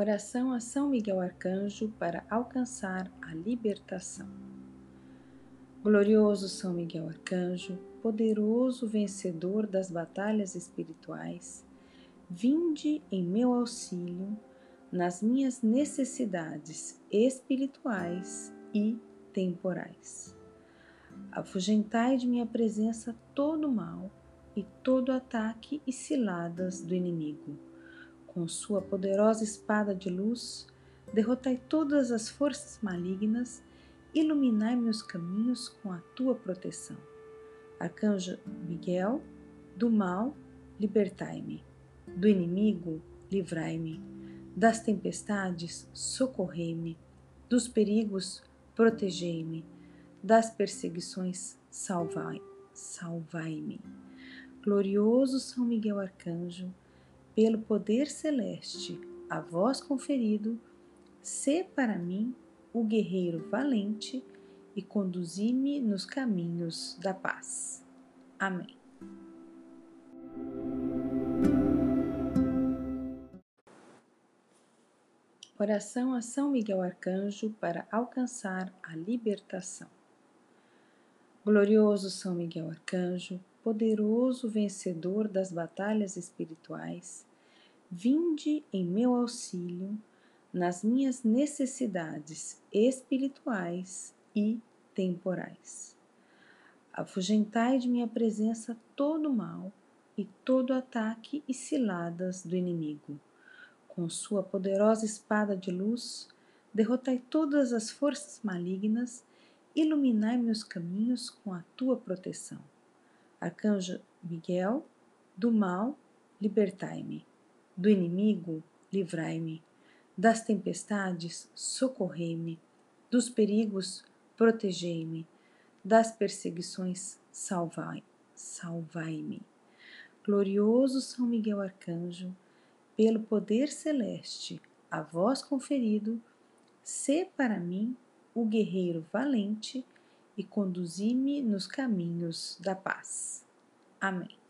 Oração a São Miguel Arcanjo para alcançar a libertação. Glorioso São Miguel Arcanjo, poderoso vencedor das batalhas espirituais, vinde em meu auxílio nas minhas necessidades espirituais e temporais. Afugentai de minha presença todo mal e todo ataque e ciladas do inimigo com sua poderosa espada de luz, derrotai todas as forças malignas, iluminai meus caminhos com a tua proteção. Arcanjo Miguel, do mal, libertai-me. Do inimigo, livrai-me. Das tempestades, socorrei-me. Dos perigos, protegei-me. Das perseguições, salvai-me. Salvai Glorioso São Miguel Arcanjo, pelo poder celeste a vós conferido, sê para mim o guerreiro valente e conduzi-me nos caminhos da paz. Amém. Oração a São Miguel Arcanjo para alcançar a libertação. Glorioso São Miguel Arcanjo, poderoso vencedor das batalhas espirituais, Vinde em meu auxílio nas minhas necessidades espirituais e temporais. Afugentai de minha presença todo mal e todo ataque e ciladas do inimigo. Com sua poderosa espada de luz, derrotai todas as forças malignas, iluminai meus caminhos com a tua proteção. Arcanjo Miguel, do mal, libertai-me. Do inimigo, livrai-me. Das tempestades, socorrei-me. Dos perigos, protegei-me. Das perseguições, salvai, salvai-me. Glorioso São Miguel Arcanjo, pelo poder celeste a vós conferido, sê para mim o guerreiro valente e conduzi-me nos caminhos da paz. Amém.